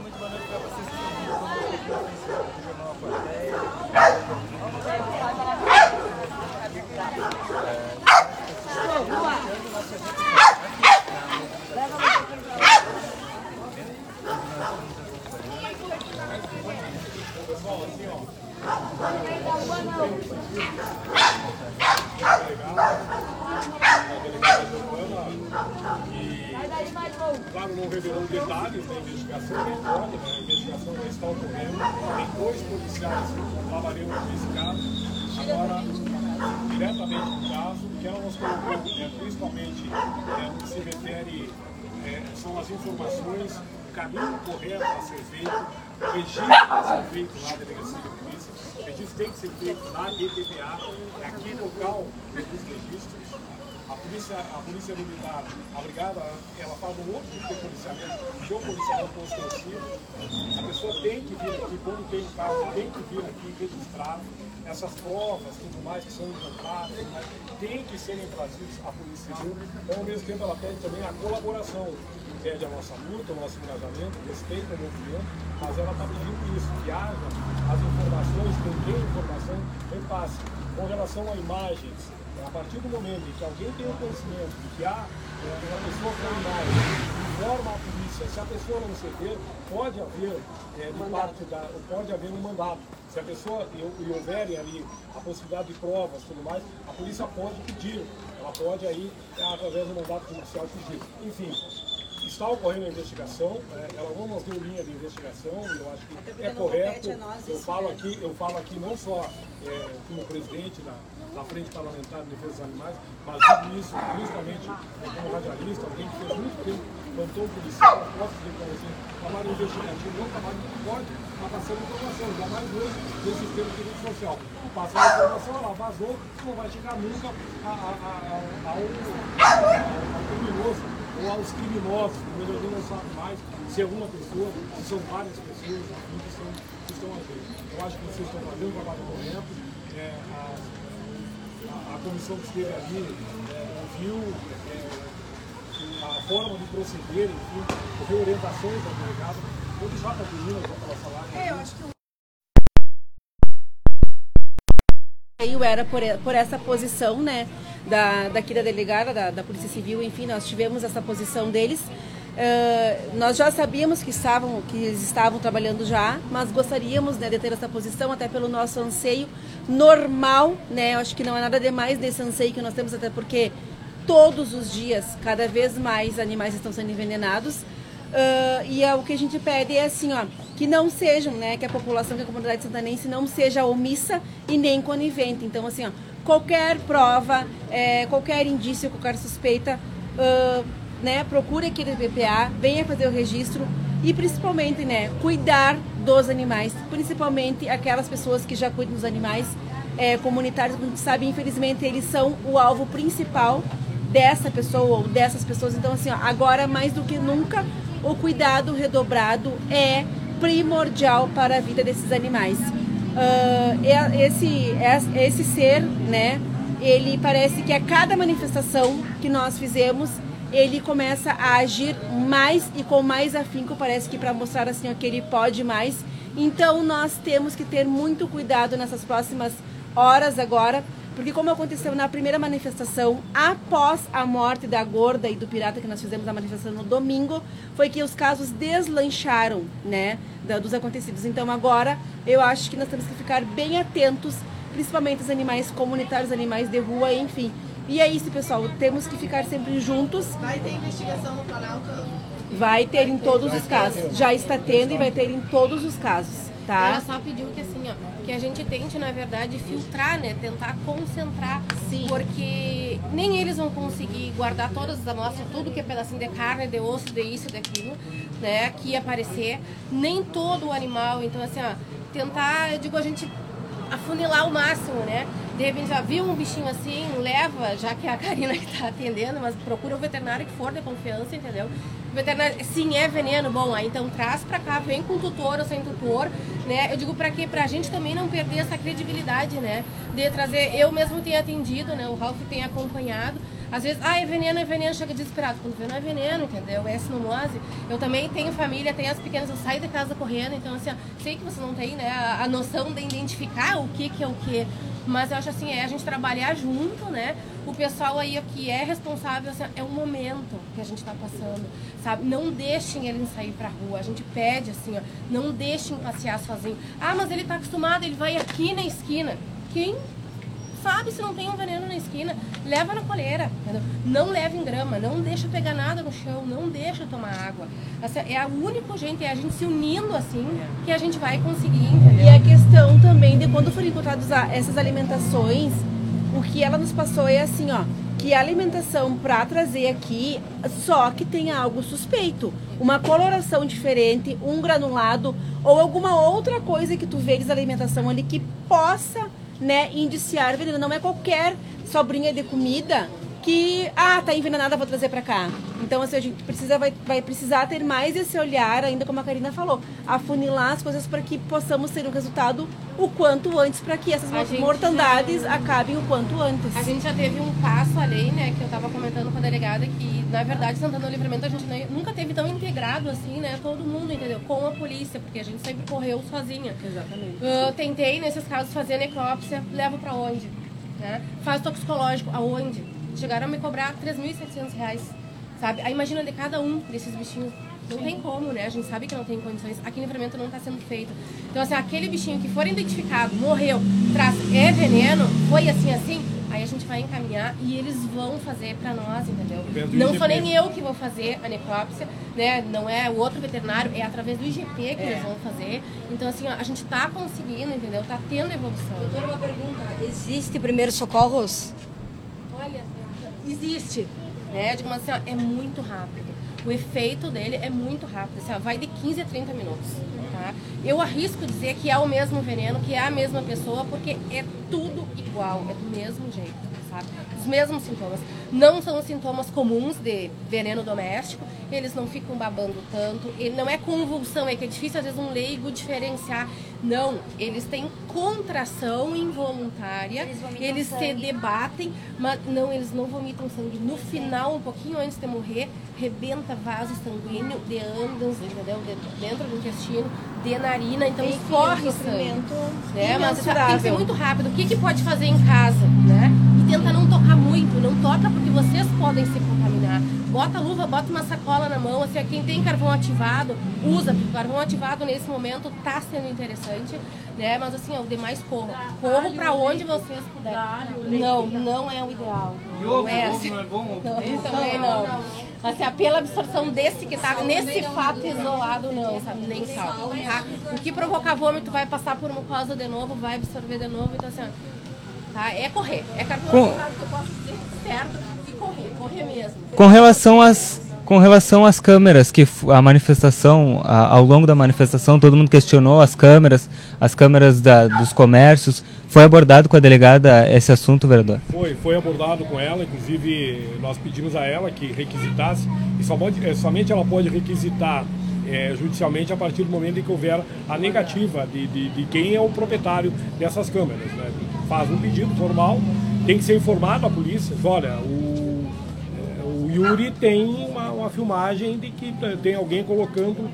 Muito boa noite para vocês que estão aqui. Claro, não revelou detalhes da investigação, pode, né? A investigação já está ocorrendo. Tem dois policiais trabalhando nesse caso. Agora, diretamente no caso, que ela nos colocou, é, principalmente no que se refere, é, são as informações, o caminho correto a ser feito, o registro a ser feito na delegacia de polícia, o registro tem que ser feito na DPPA, aqui no local dos registros. A polícia, a polícia militar, a brigada, ela faz um outro tipo de policiamento, que é policiamento ostensivo. A pessoa tem que vir aqui, quando tem caso, tem que vir aqui registrar essas provas, tudo mais que são encontradas, tem que serem trazidas à polícia civil. Então, ao mesmo tempo, ela pede também a colaboração, pede a nossa luta, o nosso engajamento, respeito ao movimento, mas ela está pedindo isso, que haja as informações, quem tem informação, repasse. Com relação a imagens, a partir do momento em que alguém tem o conhecimento de que há é, uma pessoa imagem, informa a polícia, se a pessoa não ceder, pode haver, é, de parte da, pode haver um mandato. Se a pessoa e, e houverem ali a possibilidade de provas e tudo mais, a polícia pode pedir, ela pode aí, através do mandato judicial, pedir. Enfim, está ocorrendo a investigação, é, ela não nos deu linha de investigação, eu acho que é correto. Eu falo aqui, eu falo aqui não só é, como presidente da, da Frente Parlamentar de Defesa dos Animais, mas digo isso principalmente como radialista, alguém que fez muito tempo plantão policial, posso dizer para você, trabalho investigativo, não trabalho que pode estar passando informação, ainda mais hoje nesse sistema de rede social. Passar a informação, ela vazou, não vai chegar nunca a, a, a, a, ao, ao criminoso ou aos criminosos, o melhorador não sabe mais se é uma pessoa, se são várias pessoas que, são, que estão a ver. Eu acho que vocês estão fazendo um trabalho correto. É, a, a, a comissão que esteve ali é, viu é, a forma de proceder, enfim, ouviu orientações da delegada. Vou deixar para a menina para ela falar. É, eu acho que Eu era por, por essa posição, né, da, daqui da delegada, da, da Polícia Civil, enfim, nós tivemos essa posição deles. Uh, nós já sabíamos que estavam, que eles estavam trabalhando já, mas gostaríamos né, de ter essa posição até pelo nosso anseio normal, né? Eu acho que não é nada demais desse anseio que nós temos, até porque todos os dias, cada vez mais animais estão sendo envenenados. Uh, e é, o que a gente pede é assim, ó, que não sejam, né, que a população, que a comunidade santanense não seja omissa e nem conivente. Então, assim, ó, qualquer prova, é, qualquer indício, qualquer suspeita, uh, né, procure aqui do PPA, venha fazer o registro e principalmente, né, cuidar dos animais, principalmente aquelas pessoas que já cuidam dos animais é, comunitários, como a gente sabe, infelizmente eles são o alvo principal dessa pessoa ou dessas pessoas. Então, assim, ó, agora mais do que nunca, o cuidado redobrado é primordial para a vida desses animais. Uh, esse, esse ser, né, ele parece que a cada manifestação que nós fizemos, ele começa a agir mais e com mais afinco, parece que para mostrar assim ó, que ele pode mais. Então nós temos que ter muito cuidado nessas próximas horas agora, porque como aconteceu na primeira manifestação, após a morte da gorda e do pirata que nós fizemos a manifestação no domingo, foi que os casos deslancharam, né, dos acontecidos. Então agora eu acho que nós temos que ficar bem atentos, principalmente os animais comunitários, animais de rua, enfim. E é isso, pessoal, temos que ficar sempre juntos. vai ter investigação no Planalto. Vai ter em todos os casos. Já está tendo e vai ter em todos os casos, tá? Ela só pediu que assim, ó, que a gente tente, na verdade, filtrar, né? Tentar concentrar. Sim. Porque nem eles vão conseguir guardar todas as amostras, tudo que é pedacinho de carne, de osso, de isso, daquilo, né? Que aparecer. Nem todo o animal. Então, assim, ó, tentar, eu digo, a gente afunilar o máximo, né? De repente, já viu um bichinho assim, leva, já que é a Karina que tá atendendo, mas procura o veterinário que for de confiança, entendeu? O veterinário, sim, é veneno, bom, aí então traz pra cá, vem com tutor ou sem tutor, né? Eu digo pra quê? Pra gente também não perder essa credibilidade, né? De trazer, eu mesmo tenho atendido, né? O Ralph tem acompanhado, Às vezes, ah, é veneno, é veneno, chega desesperado. Quando vê, não é veneno, entendeu? É sinomose. Eu também tenho família, tenho as pequenas, eu saio de casa correndo, então assim, ó, sei que você não tem, né, a, a noção de identificar o que que é o que, mas eu acho assim, é a gente trabalhar junto, né? O pessoal aí que é responsável, assim, é o momento que a gente está passando, sabe? Não deixem eles sair pra rua. A gente pede assim, ó, não deixem passear sozinho. Ah, mas ele tá acostumado, ele vai aqui na esquina. Quem sabe se não tem um veneno na esquina, leva na coleira, entendeu? não leva em grama, não deixa pegar nada no chão, não deixa tomar água. Essa é o único jeito, é a gente se unindo assim que a gente vai conseguir, entendeu? E a questão também de quando forem encontradas a- essas alimentações, o que ela nos passou é assim, ó, que a alimentação para trazer aqui só que tenha algo suspeito, uma coloração diferente, um granulado ou alguma outra coisa que tu vês da alimentação ali que possa, né, indiciar veneno. Não é qualquer sobrinha de comida que ah tá envenenada vou trazer para cá então assim a gente precisa vai, vai precisar ter mais esse olhar ainda como a Karina falou afunilar as coisas para que possamos ter um resultado o quanto antes para que essas A mortandades acabem o quanto antes A gente já teve um passo além, né, que eu estava comentando com a delegada, que na verdade Santana do Livramento a gente nunca teve tão integrado assim, né, todo mundo, entendeu? Com a polícia, porque a gente sempre correu sozinha. exatamente Eu tentei, nesses casos, fazer necrópsia, levo pra onde? Né? Faz toxicológico, aonde? Chegaram a me cobrar 3.700 reais, sabe? Aí imagina de cada um desses bichinhos. Não tem como, né? A gente sabe que não tem condições. Aqui no livramento não está sendo feito. Então, assim, aquele bichinho que for identificado, morreu, traz, é veneno, foi assim, assim, aí a gente vai encaminhar e eles vão fazer pra nós, entendeu? Não sou nem eu que vou fazer a necrópsia, né? Não é o outro veterinário, é através do IGP que eles vão fazer. Então, assim, ó, a gente tá conseguindo, entendeu? Tá tendo evolução. Doutora, uma pergunta. Existe primeiros socorros? Olha, existe. Né? Digo, mas, assim, ó, é muito rápido. O efeito dele é muito rápido. Assim, ó, vai de 15 a 30 minutos. Tá? Eu arrisco dizer que é o mesmo veneno, que é a mesma pessoa, porque é tudo igual, é do mesmo jeito. Sabe? Os mesmos sintomas. Não são sintomas comuns de veneno doméstico, eles não ficam babando tanto, ele não é convulsão, é que é difícil às vezes um leigo diferenciar. Não, eles têm contração involuntária, Eles eles se debatem, mas não, eles não vomitam sangue. No final, um pouquinho antes de morrer, rebenta vaso sanguíneo de ânus, entendeu? De- dentro do intestino, de narina, então Enfim, corre sangue. Né? Mas imensurável. muito rápido. O que, que pode fazer em casa, né? Tenta não tocar muito. Não toca porque vocês podem se contaminar. Bota a luva, bota uma sacola na mão. Assim, quem tem carvão ativado, usa. Porque o carvão ativado nesse momento tá sendo interessante, né? Mas assim, ó, o demais corro. Corro pra onde vocês puderem. Não, não é o ideal. Não é assim. Não, também não. Assim, ó, pela absorção desse que tá nesse fato isolado, não, sabe? Nem sal. Tá? O que provocar vômito vai passar por mucosa de novo, vai absorver de novo. Então, assim, ó, tá? É correr. É cartão Com- que eu posso dizer certo e correr. Correr mesmo. Com relação às com relação às câmeras que a manifestação a- ao longo da manifestação todo mundo questionou as câmeras as câmeras da- dos comércios foi abordado com a delegada esse assunto vereador Foi, foi abordado com ela, inclusive nós pedimos a ela que requisitasse, e só pode- eh, somente ela pode requisitar eh, judicialmente a partir do momento em que houver a negativa de, de, de quem é o proprietário dessas câmeras. né? Faz um pedido formal, tem que ser informado a polícia, olha, o, eh, o Yuri tem uma, uma filmagem de que tem alguém colocando,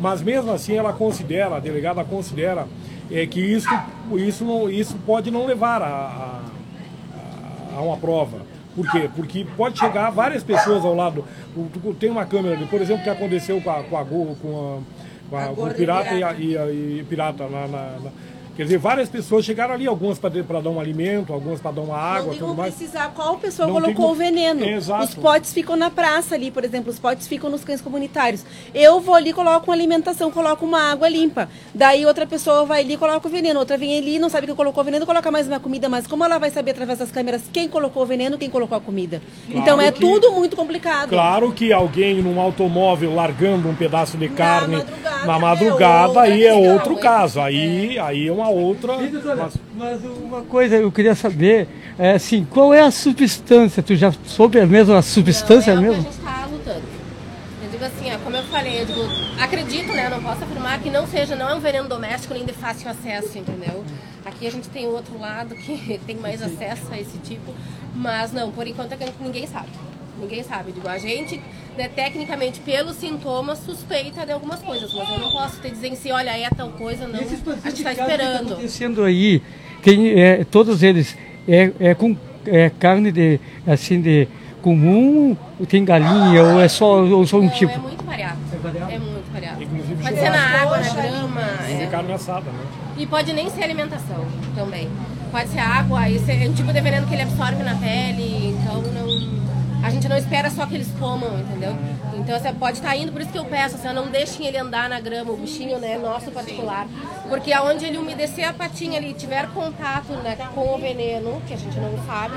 mas mesmo assim ela considera, a delegada considera eh, que isso, isso, não, isso pode não levar a- a, a uma prova. Por quê? Porque pode chegar várias pessoas ao lado. Tem uma câmera, ali, por exemplo, que aconteceu com a, com a Gorro, com, a, com, a- com o pirata, E, a, e, a- e pirata na- na- Quer dizer, várias pessoas chegaram ali, algumas para dar um alimento, algumas para dar uma Não água, tem tudo mais. precisar qual pessoa Não tem colocou como- o veneno. Exato. Os potes ficam na praça ali, por exemplo, os potes ficam nos cães comunitários. Eu vou ali, coloco uma alimentação, coloco uma água limpa. Daí outra pessoa vai ali e coloca o veneno. Outra vem ali, não sabe que colocou o veneno, coloca mais uma comida. Mas como ela vai saber através das câmeras quem colocou o veneno, quem colocou a comida? então é que- tudo muito complicado. Claro que alguém num automóvel largando um pedaço de carne madrugada na é madrugada, outra aí é outro hein? caso. Aí, aí é uma outra. E, doutora, mas- mas uma coisa eu queria saber, é assim, qual é a substância? Tu já soube mesmo a substância Não, é mesmo? que a gente está lutando. Eu digo assim, ó, como eu falei, eu digo, acredito, né? Não posso afirmar que não seja, não é um veneno doméstico nem de fácil acesso, entendeu? Aqui a gente tem o outro lado que tem mais acesso a esse tipo, mas não, por enquanto é que ninguém sabe. Ninguém sabe. Digo, a gente, né, tecnicamente, pelos sintomas, suspeita de algumas coisas, mas eu não posso te dizer si, olha, é tal coisa, não. A gente está esperando. acontecendo aí, quem, é, todos eles, é, é com é, carne de, assim, de comum, tem galinha, ou é só, ou só um Não, tipo? É muito variado. É muito variado. Inclusive Pode ser na água, na grama. E é. carne assada, né? E pode nem ser alimentação também. Pode ser água, isso é um tipo de veneno que ele absorve na pele, então não. A gente não espera só que eles comam, entendeu? Então você pode estar indo, por isso que eu peço, assim, não deixem ele andar na grama, o bichinho, né, nosso particular. Porque aonde ele umedecer a patinha ali, tiver contato né, com o veneno, que a gente não sabe,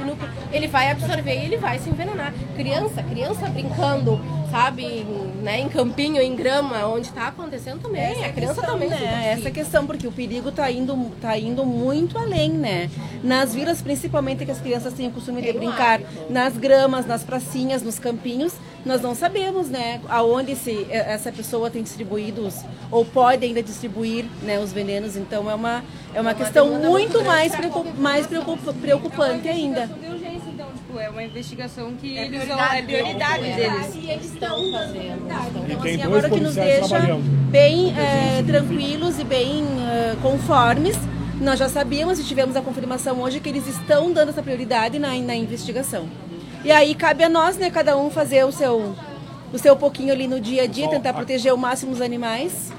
ele vai absorver e ele vai se envenenar. Criança, criança brincando, sabe, né, em campinho, em grama, onde está acontecendo também. a criança questão, também se né? Essa questão, porque o perigo está indo, tá indo muito além, né? Nas vilas, principalmente, que as crianças têm o costume de Tem um brincar hábito. nas gramas, nas pracinhas, nos campinhos, nós não sabemos, né? Aonde esse, essa pessoa tem distribuído ou pode ainda distribuir né, os venenos. Então, é uma, é uma questão muito mais, preocup, mais preocup- preocupante ainda. Então, tipo, é uma investigação que eles prioridade vão, é prioridade deles. E eles estão fazendo. E Então, tem assim, dois agora que nos deixa trabalhando. bem eh, tranquilos e bem eh, conformes, nós já sabíamos e tivemos a confirmação hoje que eles estão dando essa prioridade na, na investigação. E aí cabe a nós, né, cada um fazer o seu, o seu pouquinho ali no dia a dia, tentar proteger ao máximo os animais.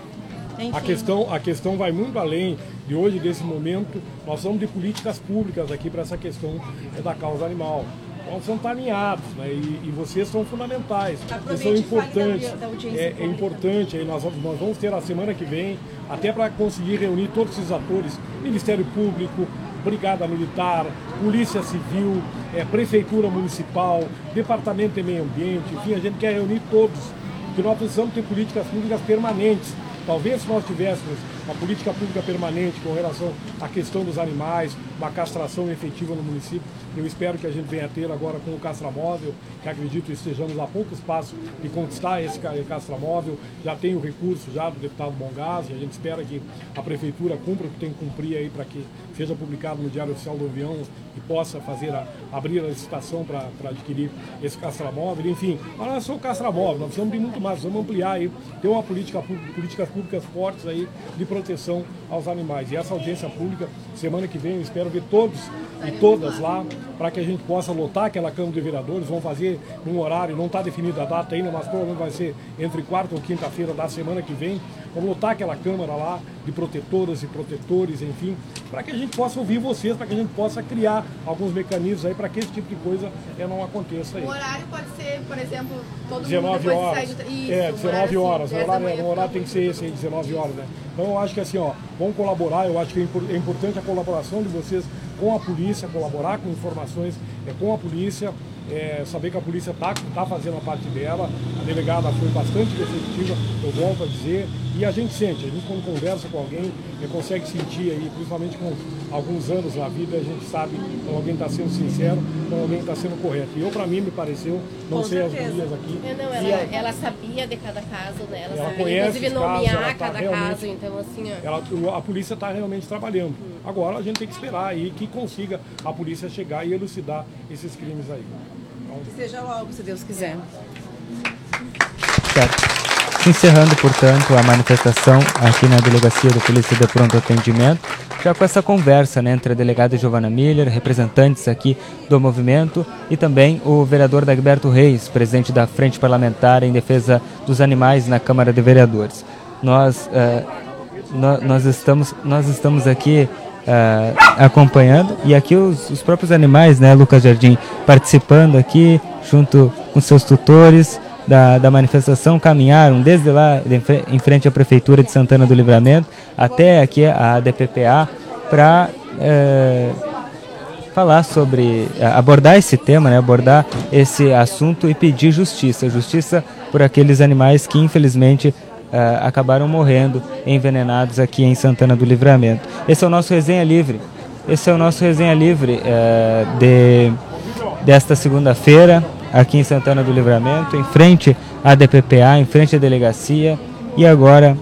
Enfim. A questão, a questão vai muito além de hoje, desse momento. Nós somos de políticas públicas aqui para essa questão é, da causa animal. Vamos estar alinhados, né? E, e vocês são fundamentais, vocês são da importantes. da audiência É, é importante, aí nós, vamos- nós vamos ter a semana que vem, até para conseguir reunir todos esses atores, Ministério Público, Brigada Militar, Polícia Civil, é, Prefeitura Municipal, Departamento de Meio Ambiente, enfim, a gente quer reunir todos, porque nós precisamos ter políticas públicas permanentes. Talvez se nós tivéssemos uma política pública permanente com relação à questão dos animais, uma castração efetiva no município, eu espero que a gente venha a ter agora com o castramóvel, que acredito estejamos a poucos passos de conquistar esse ca- castramóvel. Já tem o recurso já do deputado Bongás e a gente espera que a prefeitura cumpra o que tem que cumprir aí para que seja publicado no Diário Oficial do Avião e possa fazer a, abrir a licitação para adquirir esse castramóvel. Enfim, mas não é só o castramóvel, nós precisamos de muito mais, precisamos ampliar aí, ter uma política políticas públicas fortes aí de proteção aos animais. E essa audiência pública, semana que vem, eu espero ver todos e todas lá, para que a gente possa lotar aquela Câmara de Vereadores, vão fazer um horário, não está definida a data ainda, mas provavelmente vai ser entre quarta ou quinta-feira da semana que vem. Lotar aquela Câmara lá de protetoras e protetores, enfim, para que a gente possa ouvir vocês, para que a gente possa criar alguns mecanismos aí para que esse tipo de coisa eh, não aconteça aí. O horário pode ser, por exemplo, todo 19 mundo de horas. sair do... Isso, é, um 19 horário, horas. assim, O 10 da horário, manhã, o horário tem que ser esse aí, 19 horas, né? Então eu acho que assim, ó, vamos colaborar, eu acho que é é importante a colaboração de vocês com a polícia, colaborar com informações é, com a polícia, é, saber que a polícia está tá fazendo a parte dela, a delegada foi bastante receptiva, eu volto a dizer, e a gente sente, a gente quando conversa com alguém, é, consegue sentir aí, principalmente com alguns anos na vida, a gente sabe quando alguém está sendo sincero, quando alguém está sendo correto. E eu, para mim, me pareceu, não Com sei as certeza. gurias aqui, É, não, ela, a- ela sabia de cada caso, né? Ela, Ela sabia, conhece inclusive, nomear ela tá cada caso. Então, assim, ó. ela, a polícia está realmente trabalhando. Agora a gente tem que esperar aí que consiga a polícia chegar e elucidar esses crimes aí. Então, Seja logo, se Deus quiser. Certo. Encerrando, portanto, a manifestação aqui na Delegacia de Polícia de Pronto Atendimento, já com essa conversa né, entre a delegada Giovana Miller, representantes aqui do movimento, e também o vereador Dagberto Reis, presidente da Frente Parlamentar em Defesa dos Animais na Câmara de Vereadores. Nós, eh, nó- nós, estamos, nós estamos aqui eh, acompanhando, e aqui os, os próprios animais, né, Lucas Jardim, participando aqui, junto com seus tutores, da, da manifestação caminharam desde lá em frente à Prefeitura de Santana do Livramento até aqui a DPPA para falar sobre, eh, abordar esse tema, né, abordar esse assunto e pedir justiça. Justiça por aqueles animais que infelizmente eh, acabaram morrendo envenenados aqui em Santana do Livramento. Esse é o nosso Resenha Livre. Esse é o nosso Resenha Livre eh, de, desta segunda-feira. Aqui em Santana do Livramento, em frente à DPPA, em frente à delegacia. E agora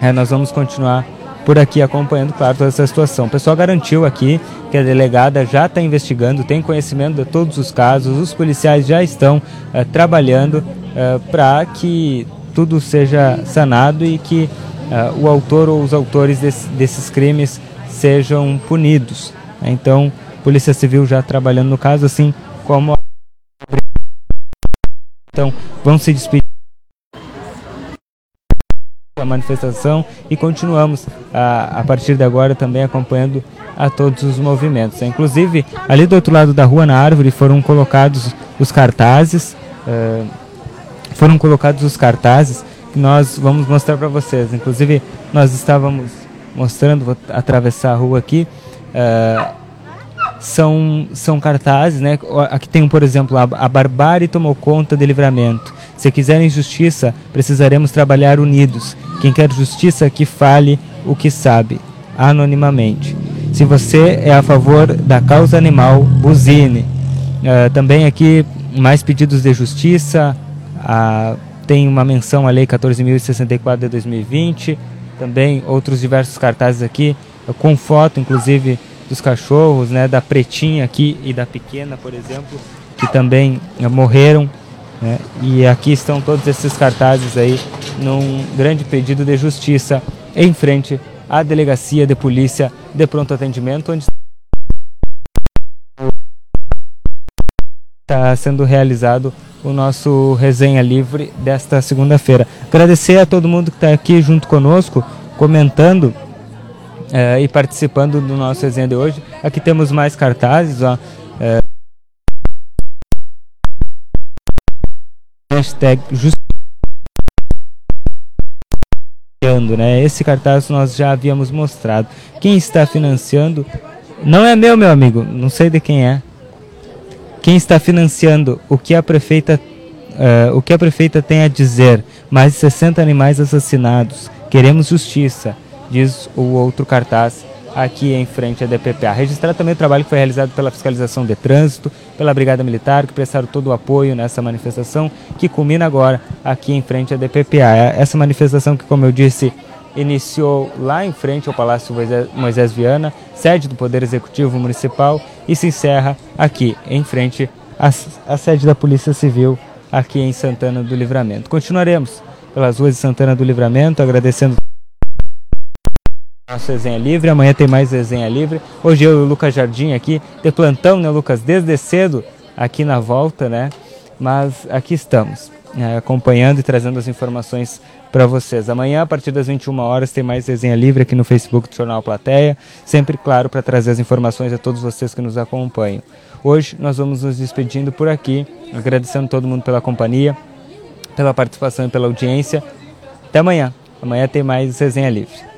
é, nós vamos continuar por aqui acompanhando, claro, toda essa situação. O pessoal garantiu aqui que a delegada já está investigando, tem conhecimento de todos os casos, os policiais já estão é, trabalhando é, para que tudo seja sanado e que é, o autor ou os autores desse, desses crimes sejam punidos. Então, Polícia Civil já trabalhando no caso, assim como. Então, vamos se despedir a manifestação e continuamos a, a partir de agora também acompanhando a todos os movimentos. Inclusive, ali do outro lado da rua, na árvore, foram colocados os cartazes, uh, foram colocados os cartazes que nós vamos mostrar para vocês. Inclusive, nós estávamos mostrando, vou atravessar a rua aqui, uh, são, são cartazes, né? Aqui tem, por exemplo, a, a barbárie tomou conta de livramento. Se quiserem justiça, precisaremos trabalhar unidos. Quem quer justiça, que fale o que sabe, anonimamente. Se você é a favor da causa animal, buzine. Uh, também aqui, mais pedidos de justiça. Uh, tem uma menção à Lei 14.064 de 2020. Também outros diversos cartazes aqui, com foto, inclusive, dos cachorros, né, da pretinha aqui e da pequena, por exemplo, que também uh, morreram. Né? E aqui estão todos esses cartazes aí num grande pedido de justiça em frente à delegacia de polícia de pronto atendimento, onde está sendo realizado o nosso resenha livre desta segunda-feira. Agradecer a todo mundo que está aqui junto conosco, comentando eh, e participando do nosso resenha de hoje. Aqui temos mais cartazes, ó. Eh, hashtag just... né? Esse cartaz nós já havíamos mostrado. Quem está financiando não é meu, meu amigo, não sei de quem é. Quem está financiando o que a prefeita uh, o que a prefeita tem a dizer? Mais de 60 animais assassinados. Queremos justiça, diz o outro cartaz aqui em frente à DPPA. Registrar também o trabalho que foi realizado pela fiscalização de trânsito, pela Brigada Militar, que prestaram todo o apoio nessa manifestação, que culmina agora aqui em frente à DPPA. Essa manifestação que, como eu disse, iniciou lá em frente ao Palácio Moisés Viana, sede do Poder Executivo Municipal, e se encerra aqui em frente à, à sede da Polícia Civil, aqui em Santana do Livramento. Continuaremos pelas ruas de Santana do Livramento, agradecendo nossa resenha livre. Amanhã tem mais resenha livre. Hoje eu e o Lucas Jardim aqui, de plantão, né, Lucas? Desde cedo aqui na volta, né? Mas aqui estamos, né, acompanhando e trazendo as informações para vocês. Amanhã, a partir das 21 horas, tem mais resenha livre aqui no Facebook do Jornal Plateia. Sempre, claro, para trazer as informações a todos vocês que nos acompanham. Hoje nós vamos nos despedindo por aqui, agradecendo todo mundo pela companhia, pela participação e pela audiência. Até amanhã. Amanhã tem mais resenha livre.